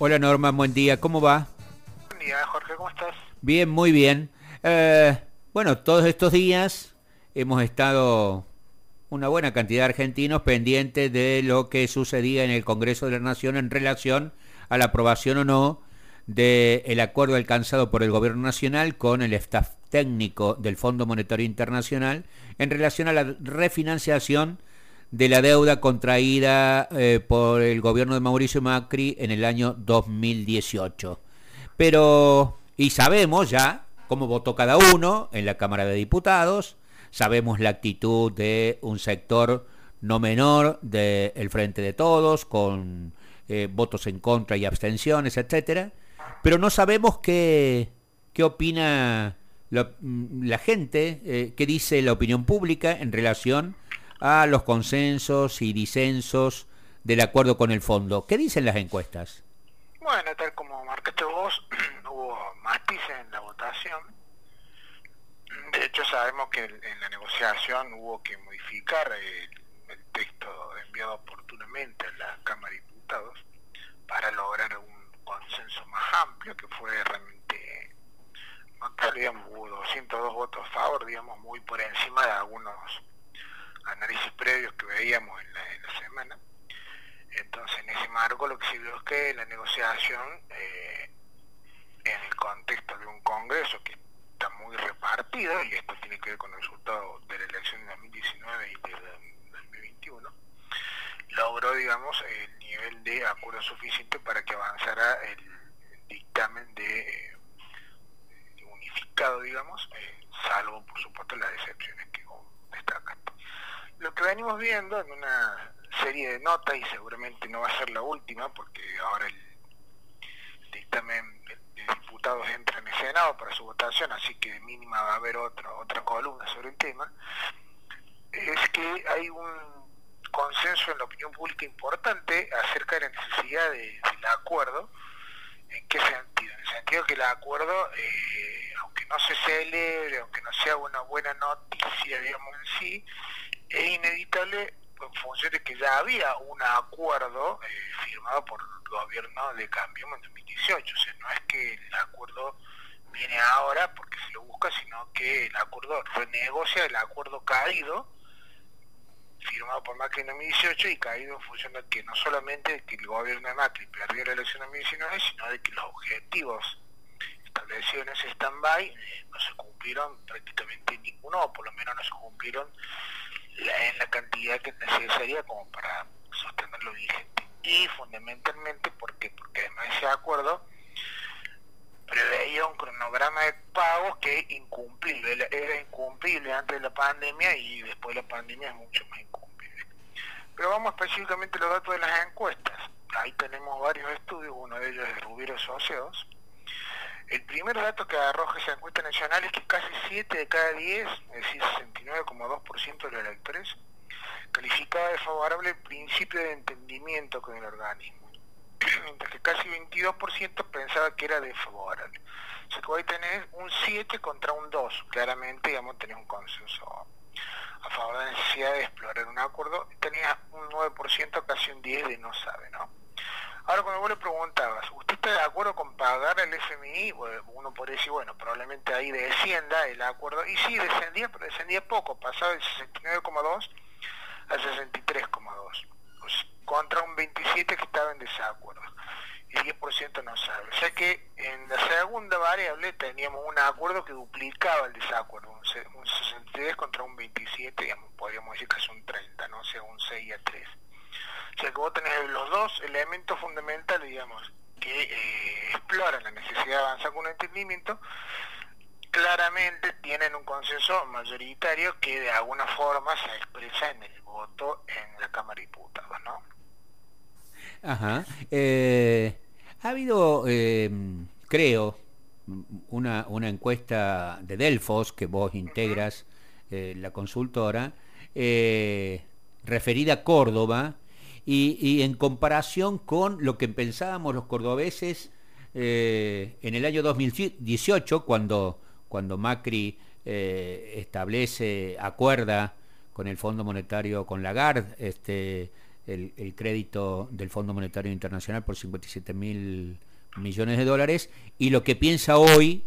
Hola Norma, buen día, ¿cómo va? Buen día, Jorge, ¿cómo estás? Bien, muy bien. Eh, bueno, todos estos días hemos estado una buena cantidad de argentinos pendientes de lo que sucedía en el Congreso de la Nación en relación a la aprobación o no del acuerdo alcanzado por el Gobierno Nacional con el staff técnico del Fondo Monetario Internacional en relación a la refinanciación de la deuda contraída eh, por el gobierno de Mauricio Macri en el año 2018. Pero, y sabemos ya cómo votó cada uno en la Cámara de Diputados, sabemos la actitud de un sector no menor del Frente de Todos, con eh, votos en contra y abstenciones, etcétera, pero no sabemos qué, qué opina la, la gente, eh, qué dice la opinión pública en relación a los consensos y disensos del acuerdo con el fondo. ¿Qué dicen las encuestas? Bueno, tal como marcaste vos, hubo matices en la votación. De hecho, sabemos que en la negociación hubo que modificar el, texto enviado oportunamente a la Cámara de Diputados para lograr un consenso más amplio, que fue realmente notable, digamos, hubo 202 votos a favor, digamos, muy por encima de algunos análisis previos que veíamos en la, semana. Entonces, en ese marco lo que se vio es que la negociación, eh, en el contexto de un Congreso que está muy repartido, y esto tiene que ver con el resultado de la elección de 2019 y de 2021, logró, digamos, el nivel de acuerdo suficiente para que avanzara el, dictamen de eh, unificado, digamos, eh, salvo, por supuesto, las decepciones que destacan lo que en una serie de notas, y seguramente no va a ser la última, porque ahora el dictamen de diputados entra en el Senado para su votación, así que mínima va a haber otra, otra columna sobre el tema, es que hay un consenso en la opinión pública importante acerca de la necesidad de, del acuerdo. ¿En qué sentido? En el sentido que el acuerdo, eh, aunque no se celebre, aunque no sea una buena noticia, digamos en sí, es inevitable en función de que ya había un acuerdo eh, firmado por el gobierno de cambio en 2018. O sea, no es que el acuerdo viene ahora porque se lo busca, sino que el acuerdo renegocia el acuerdo caído firmado por Macri en 2018 y caído en función de que no solamente que el gobierno de Macri perdió la elección en 2019, sino de que los objetivos establecidos en ese stand-by eh, no se cumplieron prácticamente ninguno, o por lo menos no se cumplieron en la cantidad que necesaria como para sostenerlo vigente. Y fundamentalmente, ¿por Porque además ese acuerdo preveía un cronograma de pagos que incumplible, era incumplible antes de la pandemia y después de la pandemia es mucho más incumplible. Pero vamos específicamente a los datos de las encuestas. Ahí tenemos varios estudios, uno de ellos es de Rubiero Asociados, el primer dato que arroja esa encuesta nacional es que casi 7 de cada 10, es decir, 69,2% de los electores, calificaba de favorable el principio de entendimiento con el organismo, mientras que casi 22% pensaba que era desfavorable. O sea que hoy tenés un 7 contra un 2, claramente, digamos, tenés un consenso a favor de la necesidad de explorar un acuerdo, tenía un 9%, casi un 10 de no sabe, ¿no? Ahora cuando vos le preguntabas, ¿usted está de acuerdo con FMI? uno podría decir, bueno, probablemente ahí descienda el acuerdo. Y sí, descendía, pero descendía poco, pasaba del 69,2 al 63,2. Pues, contra un 27 que estaba en desacuerdo. Y 10% no sabe. O sea que en la segunda variable teníamos un acuerdo que duplicaba el desacuerdo. Un, 63 contra un 27, digamos, podríamos decir que es un 30, no sea, un 6 a 3. O sea que vos tenés los dos elementos fundamentales, digamos, que eh, exploran la necesidad de avanzar con un entendimiento, claramente tienen un consenso mayoritario que de alguna forma se expresa en el voto en la Cámara de Diputados, ¿no? Ajá. Eh, ha habido, eh, creo, una, una encuesta de Delfos que vos integras, la consultora, referida a Córdoba, y, en comparación con lo que pensábamos los cordobeses eh, en el año 2018, cuando, cuando Macri eh, establece, acuerda con el Fondo Monetario, con Lagarde, este, el, crédito del Fondo Monetario Internacional por 57 mil millones de dólares y lo que piensa hoy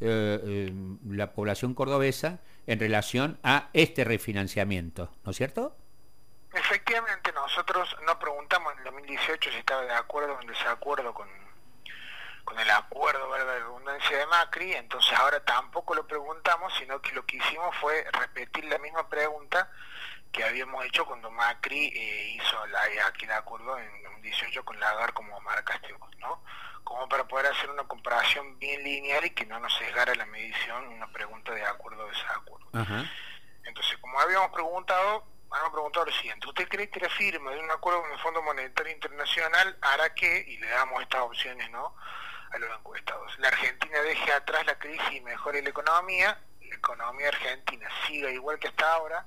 eh, la población cordobesa en relación a este refinanciamiento, ¿no es cierto? Efectivamente, nosotros no preguntamos en el 2018 si estaba de acuerdo o en desacuerdo con, con el acuerdo de redundancia de Macri, entonces ahora tampoco lo preguntamos, sino que lo que hicimos fue repetir la misma pregunta que habíamos hecho cuando Macri eh, hizo la, aquel acuerdo en 2018 con Lagar como vos, ¿no? Como para poder hacer una comparación bien lineal y que no nos sesgara la medición una pregunta de acuerdo o desacuerdo. Entonces, como habíamos preguntado, han preguntado lo siguiente, ¿usted cree que la firma de un acuerdo con el Fondo Monetario Internacional hará que, y le damos estas opciones ¿no? a los encuestados, la Argentina deje atrás la crisis y mejore la economía, la economía argentina siga igual que hasta ahora,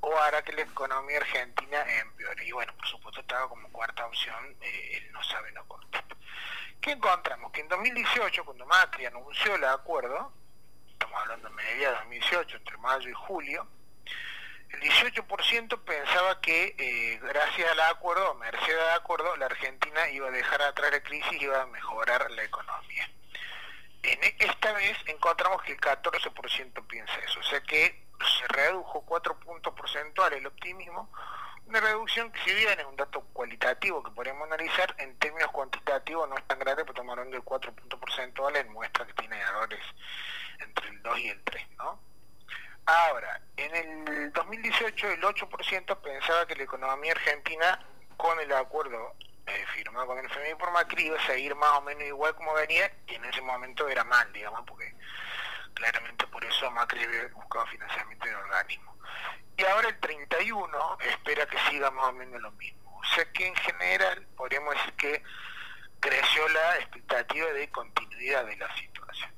o hará que la economía argentina empeore? Y bueno, por supuesto estaba como cuarta opción, eh, él no sabe, no contesta. ¿Qué encontramos? Que en 2018, cuando Macri anunció el acuerdo, estamos hablando de mediados de 2018, entre mayo y julio, el 18% pensaba que eh, gracias al acuerdo, merced al acuerdo, la Argentina iba a dejar atrás la crisis y iba a mejorar la economía. En e, esta vez encontramos que el 14% piensa eso, o sea que se redujo 4 puntos porcentuales el optimismo, una reducción que si bien es un dato cualitativo que podemos analizar, en términos cuantitativos no es tan grande, pero tomando el 4 puntos porcentuales muestra que tiene errores entre el 2 y el 3, ¿no? Ahora, en el 2018 el 8% pensaba que la economía argentina, con el acuerdo eh, firmado con el FMI por Macri, iba a seguir más o menos igual como venía, y en ese momento era mal, digamos, porque claramente por eso Macri buscado financiamiento de organismo. Y ahora el 31 espera que siga más o menos lo mismo. O sea que en general podríamos decir que creció la expectativa de continuidad de la situación.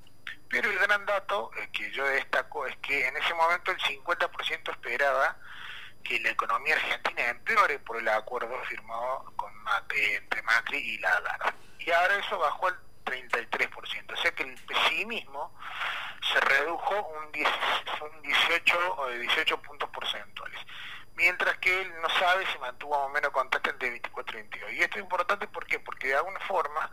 Pero el gran dato eh, que yo destaco es que en ese momento el 50% esperaba que la economía argentina empeore por el acuerdo firmado con entre Macri y la Lagarde. Y ahora eso bajó al 33%, o sea que el pesimismo se redujo un, 18 o de 18 puntos porcentuales, mientras que él no sabe si mantuvo o menos contacto entre 24 y 22. Y esto es importante ¿por porque de alguna forma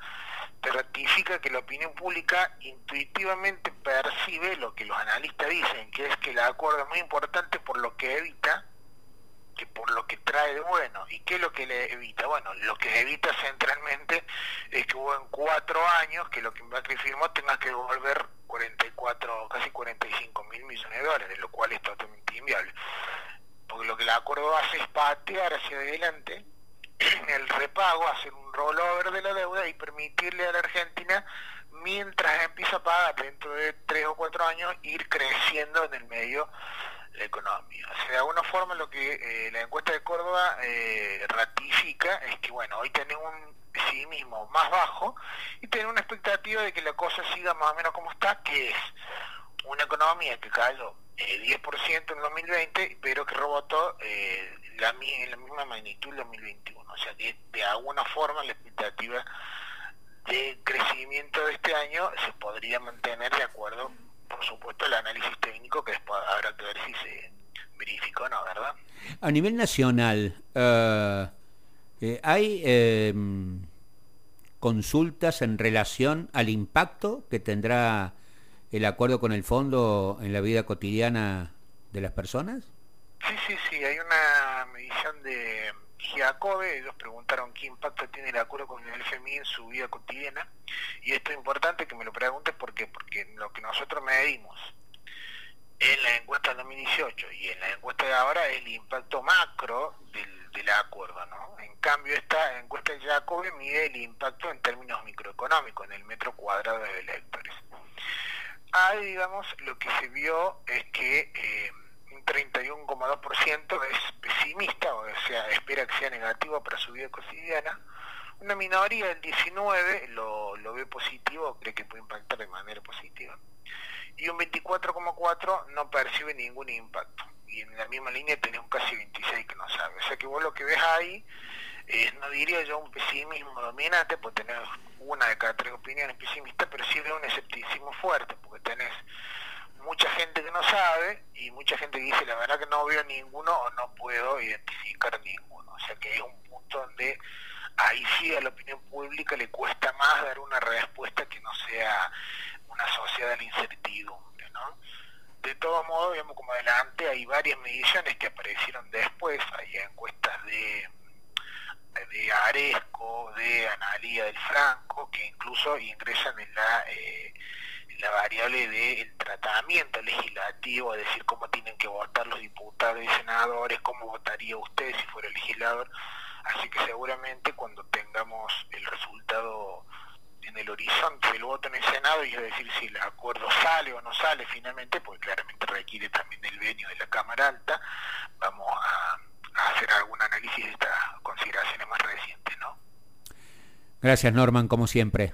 te ratifica que la opinión pública intuitivamente percibe lo que los analistas dicen, que es que el acuerdo es muy importante por lo que evita que por lo que trae de bueno. ¿Y qué es lo que le evita? Bueno, lo que evita centralmente es que hubo en cuatro años que lo que Macri firmó tenga que devolver 44, casi 45 mil millones de dólares, lo cual es totalmente inviable. Porque lo que el acuerdo hace es patear hacia adelante el repago, hacer un rollover de la deuda y permitirle a la Argentina, mientras empieza a pagar dentro de tres o cuatro años, ir creciendo en el medio la economía. O sea, de alguna forma lo que eh, la encuesta de Córdoba eh, ratifica es que, bueno, hoy tenemos un pesimismo más bajo y tenemos una expectativa de que la cosa siga más o menos como está, que es una economía que cayó eh, 10% en 2020, pero que rebotó eh, la, en la misma magnitud en 2021. O sea que de alguna forma la expectativa de crecimiento de este año se podría mantener de acuerdo por supuesto, el análisis técnico que después habrá que ver si se verificó o no, ¿verdad? A nivel nacional, eh, ¿hay em, consultas en relación al impacto que tendrá el acuerdo con el fondo en la vida cotidiana de las personas? Sí, sí, sí, hay una medición de Giacobbe, ellos preguntaron qué impacto tiene el acuerdo con el FMI en su vida cotidiana, y esto es importante que me lo preguntes porque, porque lo que nosotros medimos en la encuesta del 2018 y en la encuesta de ahora es el impacto macro del, del acuerdo, ¿no? En cambio, esta encuesta de mide el impacto en términos microeconómicos, en el metro cuadrado de electores. Ahí, digamos, lo que se vio es que... Eh, 31,2% es pesimista, o sea, espera que sea negativo para su vida cotidiana. Una minoría del 19% lo, lo ve positivo, cree que puede impactar de manera positiva. Y un 24,4% no percibe ningún impacto. Y en la misma línea tenés un casi 26% que no sabe. O sea que vos lo que ves ahí, no diría yo un pesimismo dominante, porque tenés una de cada tres opiniones pesimistas, pero sí veo un escepticismo fuerte, porque tenés mucha gente que no sabe y mucha gente que dice la que no veo ninguno o no puedo identificar ninguno. O sea que es un punto donde ahí sí a la opinión pública le cuesta más dar una respuesta que no sea una sociedad de la incertidumbre, ¿no? De todo modo, vemos como adelante, hay varias mediciones que aparecieron después, hay encuestas de de Aresco, de Analía del Franco, que incluso ingresan en la, eh, variable del tratamiento legislativo, es decir, cómo votar los diputados y senadores, cómo votaría usted si fuera legislador. Así que seguramente cuando tengamos el resultado en el horizonte del voto en el Senado, y es decir, si el acuerdo sale o no sale finalmente, porque claramente requiere también el venio de la Cámara Alta, vamos a hacer algún análisis de estas consideraciones más recientes, ¿no? Gracias Norman, como siempre.